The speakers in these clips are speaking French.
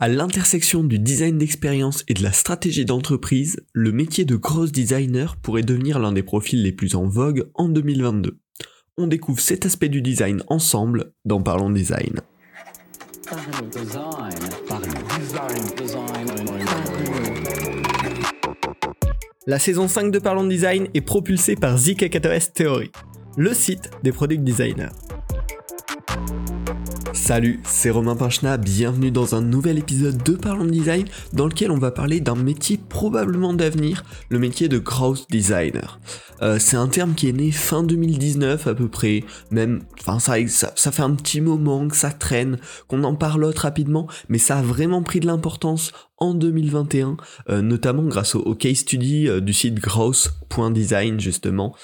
À l'intersection du design d'expérience et de la stratégie d'entreprise, le métier de gross designer pourrait devenir l'un des profils les plus en vogue en 2022. On découvre cet aspect du design ensemble dans Parlons Design. La saison 5 de Parlons Design est propulsée par ZKKTOS Theory, le site des product designers. Salut, c'est Romain Pinchna, bienvenue dans un nouvel épisode de Parlons Design dans lequel on va parler d'un métier probablement d'avenir, le métier de growth designer. Euh, c'est un terme qui est né fin 2019 à peu près, même, enfin ça, ça, fait un petit moment que ça traîne, qu'on en parlote rapidement, mais ça a vraiment pris de l'importance en 2021, euh, notamment grâce au, case study euh, du site growth.design justement,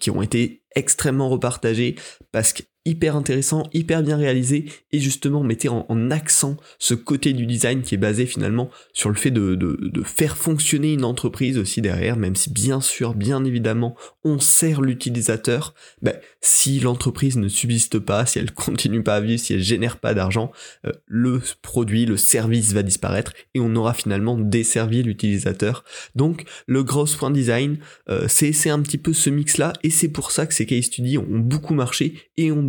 qui ont été extrêmement repartagés parce que hyper intéressant, hyper bien réalisé, et justement mettez en, accent ce côté du design qui est basé finalement sur le fait de, faire fonctionner une entreprise aussi derrière, même si bien sûr, bien évidemment, on sert l'utilisateur, ben, si l'entreprise ne subsiste pas, si elle continue pas à vivre, si elle génère pas d'argent, euh, le produit, le service va disparaître, et on aura finalement desservi l'utilisateur. Donc le gross point design, euh, c'est un petit peu ce mix-là, et c'est pour ça que ces case studies ont beaucoup marché, et ont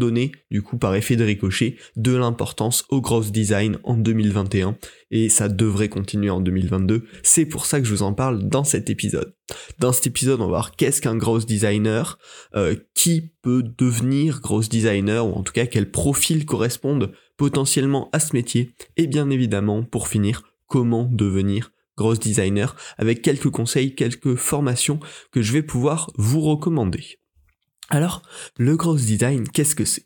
du coup par effet de ricochet, de l'importance au gross design en 2021 et ça devrait continuer en 2022. C'est pour ça que je vous en parle dans cet épisode. Dans cet épisode, on va voir qu'est-ce qu'un gross designer, euh, qui peut devenir gross designer ou en tout cas quels profils correspondent potentiellement à ce métier et bien évidemment pour finir comment devenir gross designer avec quelques conseils, quelques formations que je vais pouvoir vous recommander. Alors, le gross design, qu'est-ce que c'est?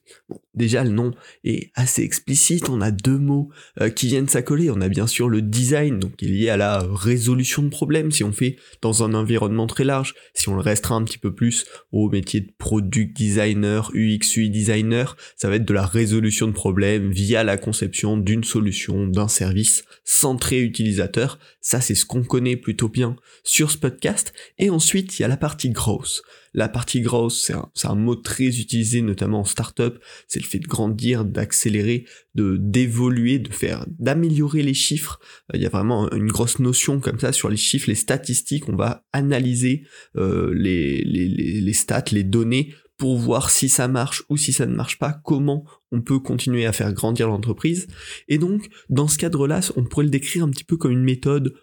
Déjà le nom est assez explicite, on a deux mots euh, qui viennent s'accoler. On a bien sûr le design, donc qui est lié à la résolution de problèmes, si on fait dans un environnement très large, si on le restreint un petit peu plus au métier de product designer, UX, designer, ça va être de la résolution de problèmes via la conception d'une solution, d'un service centré utilisateur. Ça, c'est ce qu'on connaît plutôt bien sur ce podcast. Et ensuite, il y a la partie grosse. La partie grosse, c'est un, mot très utilisé notamment en startup, c'est fait de grandir, d'accélérer, de d'évoluer, de faire, d'améliorer les chiffres. Euh, il y a vraiment une grosse notion comme ça sur les chiffres, les statistiques. On va analyser euh, les, les, les stats, les données pour voir si ça marche ou si ça ne marche pas, comment on peut continuer à faire grandir l'entreprise. Et donc, dans ce cadre-là, on pourrait le décrire un petit peu comme une méthode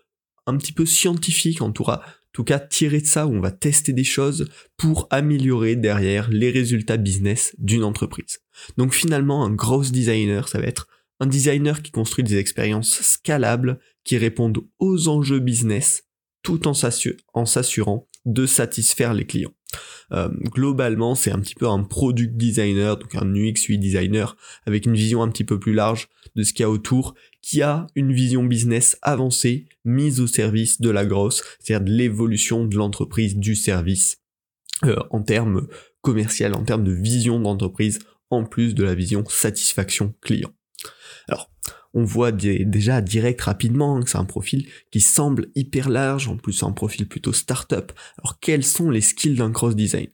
un petit peu scientifique, en tout cas tout cas tirer de ça où on va tester des choses pour améliorer derrière les résultats business d'une entreprise. Donc finalement, un gros designer, ça va être un designer qui construit des expériences scalables qui répondent aux enjeux business tout en s'assurant de satisfaire les clients. Euh, globalement, c'est un petit peu un product designer, donc un UX UI designer avec une vision un petit peu plus large de ce qu'il y a autour, qui a une vision business avancée mise au service de la grosse, c'est-à-dire de l'évolution de l'entreprise, du service euh, en termes commercial, en termes de vision d'entreprise, en plus de la vision satisfaction client. Alors, on voit déjà direct rapidement que c'est un profil qui semble hyper large, en plus un profil plutôt start-up. Alors quels sont les skills d'un cross design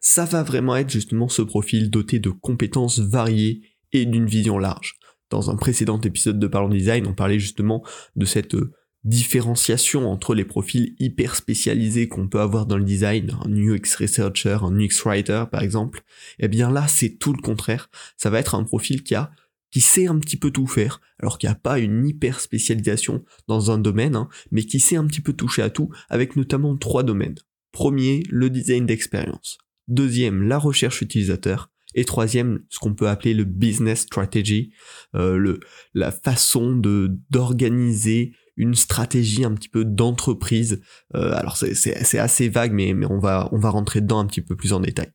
Ça va vraiment être justement ce profil doté de compétences variées et d'une vision large. Dans un précédent épisode de Parlons Design, on parlait justement de cette euh, différenciation entre les profils hyper spécialisés qu'on peut avoir dans le design, un UX researcher, un UX writer par exemple. Eh bien là, c'est tout le contraire. Ça va être un profil qui a qui sait un petit peu tout faire, alors qu'il n'y a pas une hyper spécialisation dans un domaine, hein, mais qui sait un petit peu toucher à tout, avec notamment trois domaines. Premier, le design d'expérience. Deuxième, la recherche utilisateur. Et troisième, ce qu'on peut appeler le business strategy, euh, la façon de d'organiser une stratégie un petit peu d'entreprise. Euh, alors c'est assez vague, mais, mais on, va, on va rentrer dedans un petit peu plus en détail.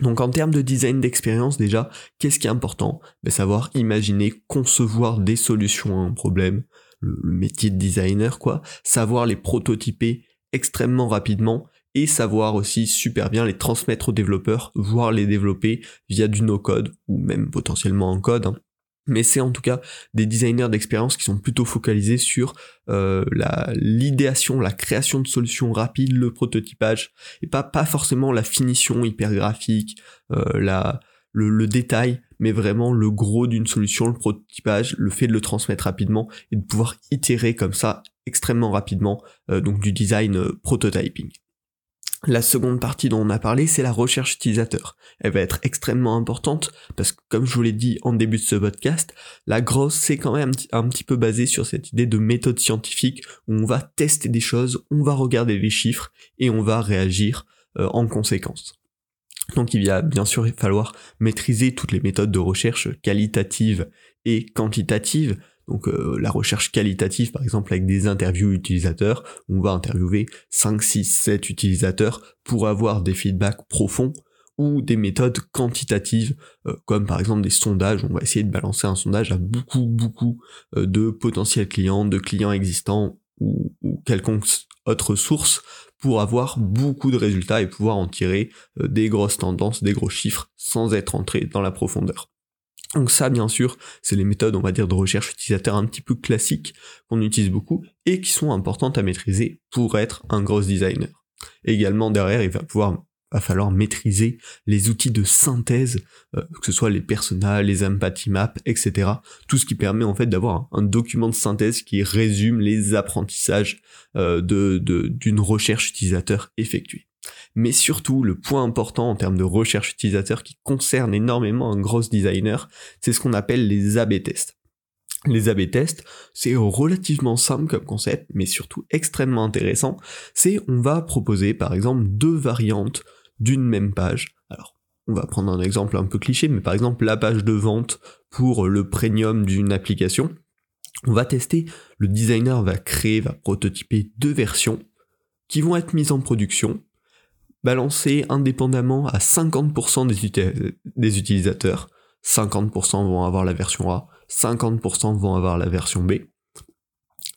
Donc en termes de design d'expérience déjà, qu'est-ce qui est important? Ben, Savoir imaginer, concevoir des solutions à un problème, le, métier de designer quoi, savoir les prototyper extrêmement rapidement et savoir aussi super bien les transmettre aux développeurs, voire les développer via du no-code ou même potentiellement en code. Hein mais c'est en tout cas des designers d'expérience qui sont plutôt focalisés sur euh, l'idéation, la création de solutions rapides, le prototypage, et pas pas forcément la finition hyper graphique, euh, la le, détail, mais vraiment le gros d'une solution, le prototypage, le fait de le transmettre rapidement et de pouvoir itérer comme ça extrêmement rapidement, euh, donc du design euh, prototyping. La seconde partie dont on a parlé, c'est la recherche utilisateur. Elle va être extrêmement importante parce que, comme je vous l'ai dit en début de ce podcast, la grosse, c'est quand même un petit, peu basé sur cette idée de méthode scientifique où on va tester des choses, on va regarder les chiffres et on va réagir euh, en conséquence. Donc il va bien sûr falloir maîtriser toutes les méthodes de recherche qualitatives et quantitatives. Donc euh, la recherche qualitative par exemple avec des interviews utilisateurs, on va interviewer 5, 6, 7 utilisateurs pour avoir des feedbacks profonds ou des méthodes quantitatives euh, comme par exemple des sondages, on va essayer de balancer un sondage à beaucoup beaucoup euh, de potentiels clients, de clients existants ou, ou quelconque autre source pour avoir beaucoup de résultats et pouvoir en tirer des grosses tendances, des gros chiffres sans être entré dans la profondeur. Donc ça, bien sûr, c'est les méthodes, on va dire, de recherche utilisateur un petit peu classiques qu'on utilise beaucoup et qui sont importantes à maîtriser pour être un gros designer. également, derrière, il va pouvoir va falloir maîtriser les outils de synthèse, euh, que ce soit les personas, les empathy maps, etc. Tout ce qui permet en fait d'avoir un, document de synthèse qui résume les apprentissages euh, de d'une recherche utilisateur effectuée. Mais surtout, le point important en termes de recherche utilisateur qui concerne énormément un gros designer, c'est ce qu'on appelle les A-B tests. Les A-B tests, c'est relativement simple comme concept, mais surtout extrêmement intéressant. C'est on va proposer par exemple deux variantes d'une même page. Alors, on va prendre un exemple un peu cliché, mais par exemple la page de vente pour le premium d'une application. On va tester, le designer va créer, va prototyper deux versions qui vont être mises en production balancé indépendamment à 50% des, utilisateurs. 50% vont avoir la version A, 50% vont avoir la version B.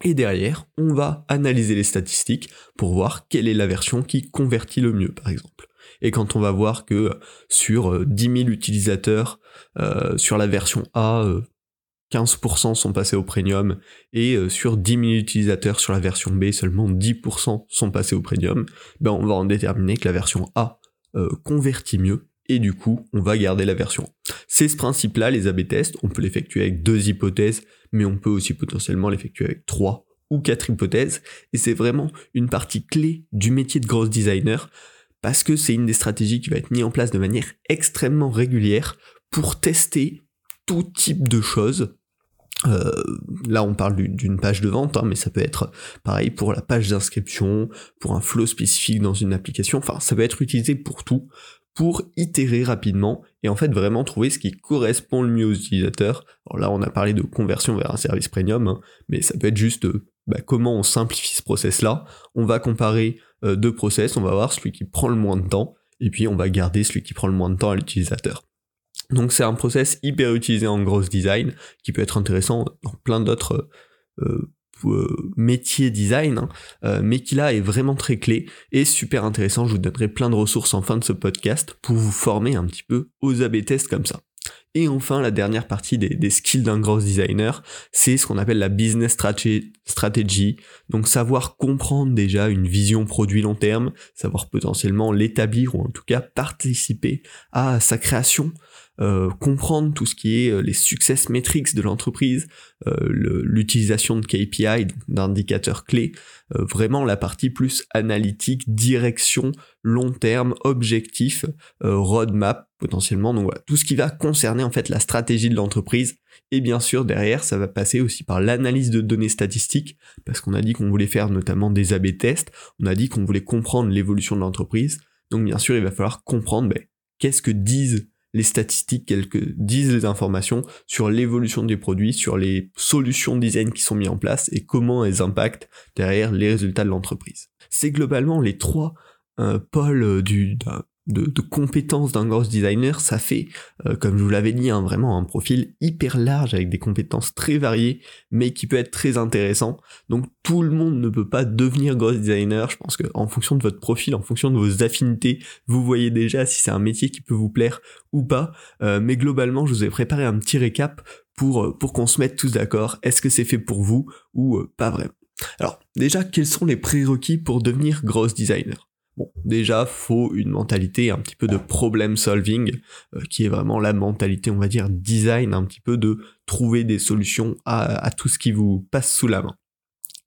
Et derrière, on va analyser les statistiques pour voir quelle est la version qui convertit le mieux, par exemple. Et quand on va voir que sur 10 euh, 000 utilisateurs, euh, sur la version A, euh, 15% sont passés au premium et euh, sur 10 000 utilisateurs sur la version B, seulement 10% sont passés au premium, ben on va en déterminer que la version A euh, convertit mieux et du coup on va garder la version. C'est ce principe-là, les A-B tests, on peut l'effectuer avec deux hypothèses, mais on peut aussi potentiellement l'effectuer avec trois ou quatre hypothèses, et c'est vraiment une partie clé du métier de gross designer, parce que c'est une des stratégies qui va être mise en place de manière extrêmement régulière pour tester tout type de choses euh, là, on parle d'une page de vente, hein, mais ça peut être pareil pour la page d'inscription, pour un flow spécifique dans une application. Enfin, ça peut être utilisé pour tout, pour itérer rapidement et en fait vraiment trouver ce qui correspond le mieux aux utilisateurs. Alors là, on a parlé de conversion vers un service premium, hein, mais ça peut être juste euh, bah, comment on simplifie ce process-là. On va comparer euh, deux process, on va voir celui qui prend le moins de temps, et puis on va garder celui qui prend le moins de temps à l'utilisateur. Donc c'est un process hyper utilisé en gross design qui peut être intéressant dans plein d'autres euh, euh, métiers design, hein, euh, mais qui là est vraiment très clé et super intéressant. Je vous donnerai plein de ressources en fin de ce podcast pour vous former un petit peu aux AB tests comme ça. Et enfin, la dernière partie des, des skills d'un gross designer, c'est ce qu'on appelle la business strategy. Donc savoir comprendre déjà une vision produit long terme, savoir potentiellement l'établir ou en tout cas participer à sa création, euh, comprendre tout ce qui est euh, les success metrics de l'entreprise, euh, l'utilisation de KPI, d'indicateurs clés, vraiment la partie plus analytique, direction, long terme, objectif, roadmap potentiellement. Donc voilà, tout ce qui va concerner en fait la stratégie de l'entreprise. Et bien sûr, derrière, ça va passer aussi par l'analyse de données statistiques, parce qu'on a dit qu'on voulait faire notamment des AB tests, on a dit qu'on voulait comprendre l'évolution de l'entreprise. Donc bien sûr, il va falloir comprendre ben, qu'est-ce que disent les statistiques, quelques disent les informations sur l'évolution des produits, sur les solutions de design qui sont mises en place et comment elles impactent derrière les résultats de l'entreprise. C'est globalement les trois euh, pôles du, de, compétences d'un gross designer, ça fait, euh, comme je vous l'avais dit, hein, vraiment un profil hyper large avec des compétences très variées, mais qui peut être très intéressant. Donc tout le monde ne peut pas devenir gross designer. Je pense qu'en fonction de votre profil, en fonction de vos affinités, vous voyez déjà si c'est un métier qui peut vous plaire ou pas. Euh, mais globalement, je vous ai préparé un petit récap pour, euh, pour qu'on se mette tous d'accord. Est-ce que c'est fait pour vous ou pas vraiment? Alors déjà, quels sont les prérequis pour devenir gross designer? Bon, déjà, faut une mentalité un petit peu de problem solving, euh, qui est vraiment la mentalité, on va dire, design, un petit peu de trouver des solutions à, tout ce qui vous passe sous la main.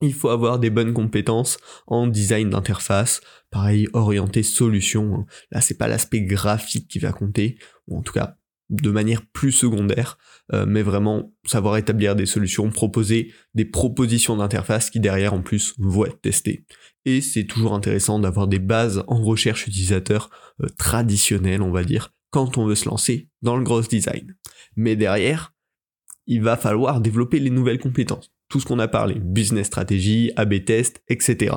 Il faut avoir des bonnes compétences en design d'interface, pareil, orienté solution. Hein. Là, c'est pas l'aspect graphique qui va compter, ou en tout cas de manière plus secondaire, euh, mais vraiment savoir établir des solutions, proposer des propositions d'interface qui derrière en plus vont être testées. Et c'est toujours intéressant d'avoir des bases en recherche utilisateur euh, traditionnelles, on va dire, quand on veut se lancer dans le gross design. Mais derrière, il va falloir développer les nouvelles compétences. Tout ce qu'on a parlé, business stratégie, AB test, etc.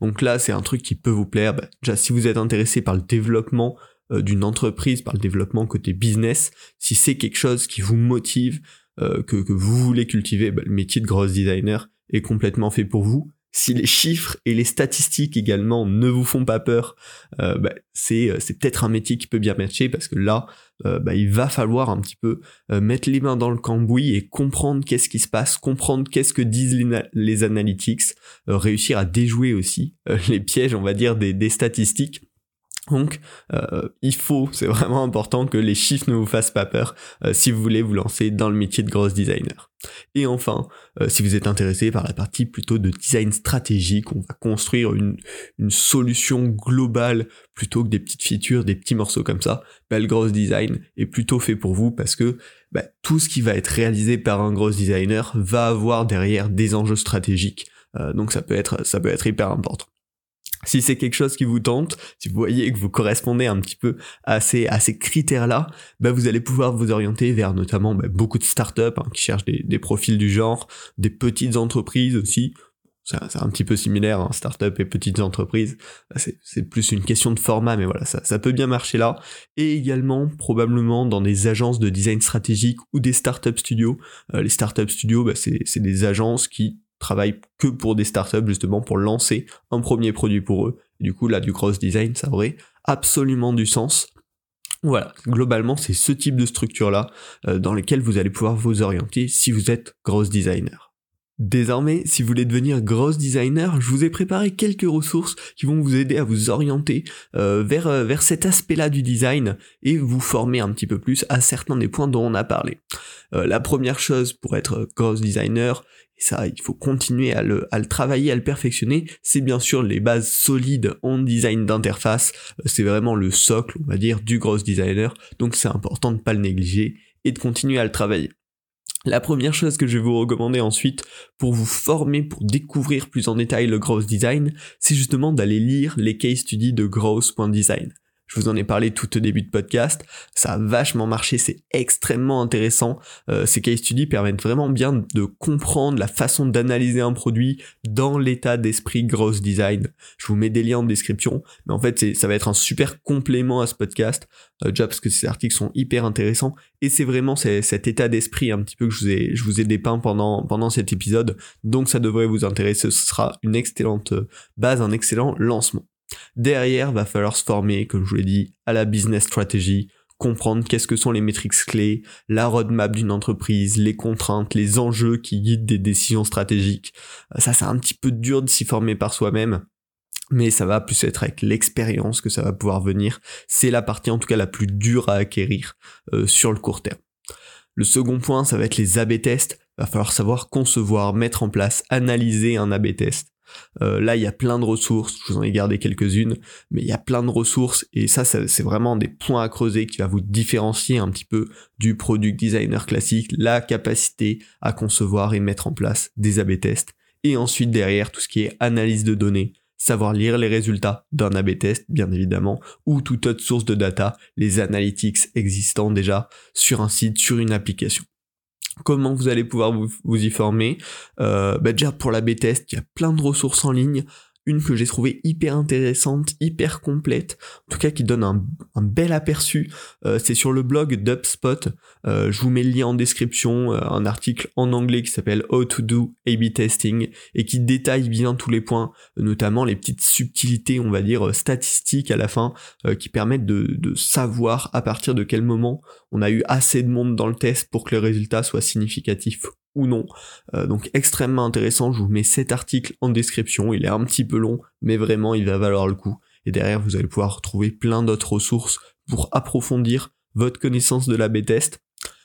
Donc là, c'est un truc qui peut vous plaire. Bah, déjà, si vous êtes intéressé par le développement d'une entreprise, par le développement côté business, si c'est quelque chose qui vous motive, euh, que, vous voulez cultiver, bah, le métier de gross designer est complètement fait pour vous. Si les chiffres et les statistiques également ne vous font pas peur, euh, bah, c'est, peut-être un métier qui peut bien matcher parce que là, bah, il va falloir un petit peu mettre les mains dans le cambouis et comprendre qu'est-ce qui se passe, comprendre qu'est-ce que disent les, analytics, réussir à déjouer aussi les pièges, on va dire, des statistiques donc, euh, il faut, c'est vraiment important que les chiffres ne vous fassent pas peur euh, si vous voulez vous lancer dans le métier de gross designer. Et enfin, euh, si vous êtes intéressé par la partie plutôt de design stratégique, on va construire une, solution globale plutôt que des petites features, des petits morceaux comme ça, bah, le gross design est plutôt fait pour vous parce que bah, tout ce qui va être réalisé par un gross designer va avoir derrière des enjeux stratégiques. donc ça peut être, ça peut être hyper important. Si c'est quelque chose qui vous tente, si vous voyez que vous correspondez un petit peu à ces, à ces critères-là, bah vous allez pouvoir vous orienter vers notamment bah, beaucoup de startups hein, qui cherchent des, profils du genre, des petites entreprises aussi. C'est un petit peu similaire, hein, start-up et petites entreprises. C'est plus une question de format, mais voilà, ça, ça peut bien marcher là. Et également, probablement dans des agences de design stratégique ou des start-up studios. Euh, les start-up studios, bah, c'est des agences qui travaillent que pour des startups justement pour lancer un premier produit pour eux. du coup là du cross design ça aurait absolument du sens. Voilà, globalement c'est ce type de structure là euh, dans lesquelles vous allez pouvoir vous orienter si vous êtes gross designer. Désormais, si vous voulez devenir gross designer, je vous ai préparé quelques ressources qui vont vous aider à vous orienter euh, vers, euh, vers cet aspect-là du design et vous former un petit peu plus à certains des points dont on a parlé. la première chose pour être gross designer, et ça, il faut continuer à le, à le travailler, à le perfectionner. C'est bien sûr les bases solides en design d'interface. Euh, c'est vraiment le socle, on va dire, du gross designer. Donc c'est important de ne pas le négliger et de continuer à le travailler. La première chose que je vais vous recommander ensuite pour vous former, pour découvrir plus en détail le gross design, c'est justement d'aller lire les case studies de gross.design. Je vous en ai parlé tout au début de podcast. Ça a vachement marché, c'est extrêmement intéressant. Euh, ces case studies permettent vraiment bien de comprendre la façon d'analyser un produit dans l'état d'esprit gross design. Je vous mets des liens en description, mais en fait ça va être un super complément à ce podcast, euh, déjà parce que ces articles sont hyper intéressants et c'est vraiment cet état d'esprit un petit peu que je vous ai, je vous ai dépeint pendant, pendant cet épisode. Donc ça devrait vous intéresser, ce sera une excellente base, un excellent lancement. Derrière, va falloir se former, comme je vous l'ai dit, à la business strategy, comprendre qu'est-ce que sont les métriques clés, la roadmap d'une entreprise, les contraintes, les enjeux qui guident des décisions stratégiques. Euh, ça, c'est un petit peu dur de s'y former par soi-même. Mais ça va plus être avec l'expérience que ça va pouvoir venir. C'est la partie en tout cas la plus dure à acquérir euh, sur le court terme. Le second point, ça va être les AB tests. Va falloir savoir concevoir, mettre en place, analyser un AB test. Euh, là, il y a plein de ressources, je vous en ai gardé quelques-unes, mais il y a plein de ressources et ça, c'est vraiment des points à creuser qui va vous différencier un petit peu du product designer classique, la capacité à concevoir et mettre en place des A-B tests. Et ensuite, derrière, tout ce qui est analyse de données, savoir lire les résultats d'un A-B test, bien évidemment, ou toute autre source de data, les analytics existants déjà sur un site, sur une application. Comment vous allez pouvoir vous, y former. Euh, bah Déjà pour la B-test, il y a plein de ressources en ligne une que j'ai trouvée hyper intéressante, hyper complète, en tout cas qui donne un, bel aperçu. Euh, c'est sur le blog d'UpSpot. Euh, je vous mets le lien en description, euh, un article en anglais qui s'appelle How to do A/B testing et qui détaille bien tous les points, notamment les petites subtilités, on va dire statistiques à la fin, qui permettent de savoir à partir de quel moment on a eu assez de monde dans le test pour que le résultat soit significatif ou non. Euh, donc extrêmement intéressant, je vous mets cet article en description, il est un petit peu long, mais vraiment il va valoir le coup. et derrière vous allez pouvoir trouver plein d'autres ressources pour approfondir votre connaissance de la B-test.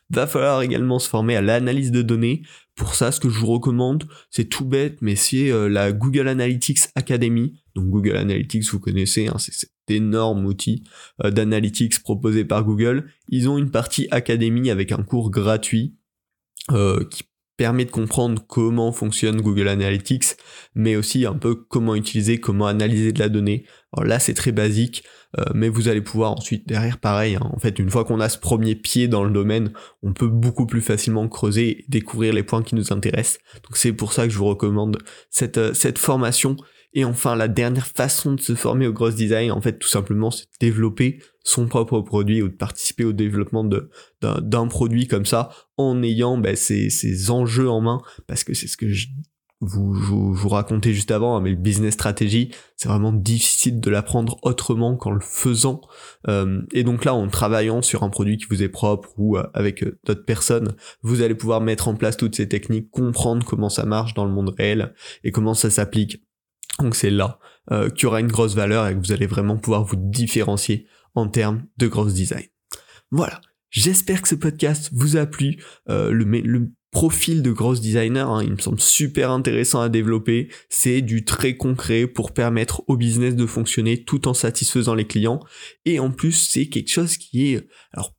Va falloir également se former à l'analyse de données. Pour ça, ce que je vous recommande, c'est tout bête, mais c'est euh, la Google Analytics Academy. Donc Google Analytics, vous connaissez, hein, c'est cet énorme outil euh, d'analytics proposé par Google. Ils ont une partie Academy avec un cours gratuit euh, qui permet de comprendre comment fonctionne Google Analytics, mais aussi un peu comment utiliser, comment analyser de la donnée. Alors là, c'est très basique, euh, mais vous allez pouvoir ensuite derrière, pareil, hein, en fait, une fois qu'on a ce premier pied dans le domaine, on peut beaucoup plus facilement creuser et découvrir les points qui nous intéressent. Donc c'est pour ça que je vous recommande cette, euh, cette formation et enfin, la dernière façon de se former au gross design, en fait, tout simplement, c'est de développer son propre produit ou de participer au développement d'un produit comme ça en ayant ben, ces, enjeux en main, parce que c'est ce que je vous, vous, racontais juste avant, hein, mais business stratégie, c'est vraiment difficile de l'apprendre autrement qu'en le faisant. Euh, et donc là, en travaillant sur un produit qui vous est propre ou euh, avec euh, d'autres personnes, vous allez pouvoir mettre en place toutes ces techniques, comprendre comment ça marche dans le monde réel et comment ça s'applique donc c'est là euh, qu'il y aura une grosse valeur et que vous allez vraiment pouvoir vous différencier en termes de gross design. Voilà, j'espère que ce podcast vous a plu. Euh, le, profil de gross designer, hein, il me semble super intéressant à développer. C'est du très concret pour permettre au business de fonctionner tout en satisfaisant les clients. Et en plus, c'est quelque chose qui est alors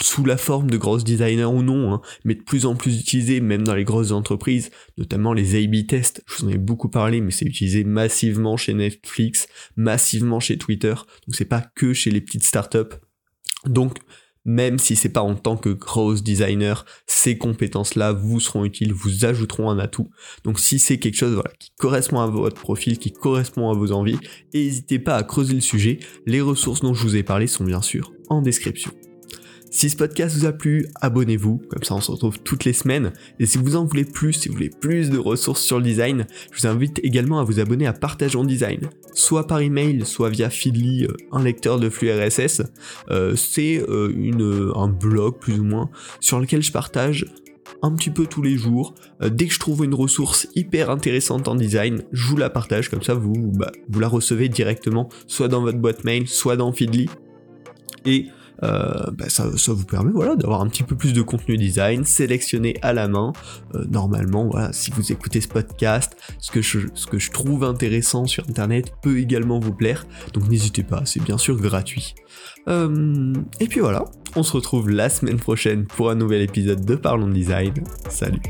sous la forme de grosses designers ou non, hein, mais de plus en plus utilisé même dans les grosses entreprises, notamment les A-B tests, je vous en ai beaucoup parlé, mais c'est utilisé massivement chez Netflix, massivement chez Twitter, donc c'est pas que chez les petites startups. Donc même si c'est pas en tant que gross designer, ces compétences-là vous seront utiles, vous ajouteront un atout. Donc si c'est quelque chose qui correspond à votre profil, qui correspond à vos envies, n'hésitez pas à creuser le sujet. Les ressources dont je vous ai parlé sont bien sûr en description. Si ce podcast vous a plu, abonnez-vous, comme ça on se retrouve toutes les semaines. Et si vous en voulez plus, si vous voulez plus de ressources sur le design, je vous invite également à vous abonner à Partage en Design, soit par email, soit via Feedly, euh, un lecteur de flux RSS. Euh, c'est euh, un blog plus ou moins sur lequel je partage un petit peu tous les jours. dès que je trouve une ressource hyper intéressante en design, je vous la partage, comme ça vous, bah, vous la recevez directement, soit dans votre boîte mail, soit dans Feedly. Et euh, bah, ça, vous permet voilà, d'avoir un petit peu plus de contenu design sélectionné à la main. Euh, normalement, voilà, si vous écoutez ce podcast, ce que, je, ce que je trouve intéressant sur Internet peut également vous plaire. Donc n'hésitez pas, c'est bien sûr gratuit. Euh, et puis voilà, on se retrouve la semaine prochaine pour un nouvel épisode de Parlons Design. Salut.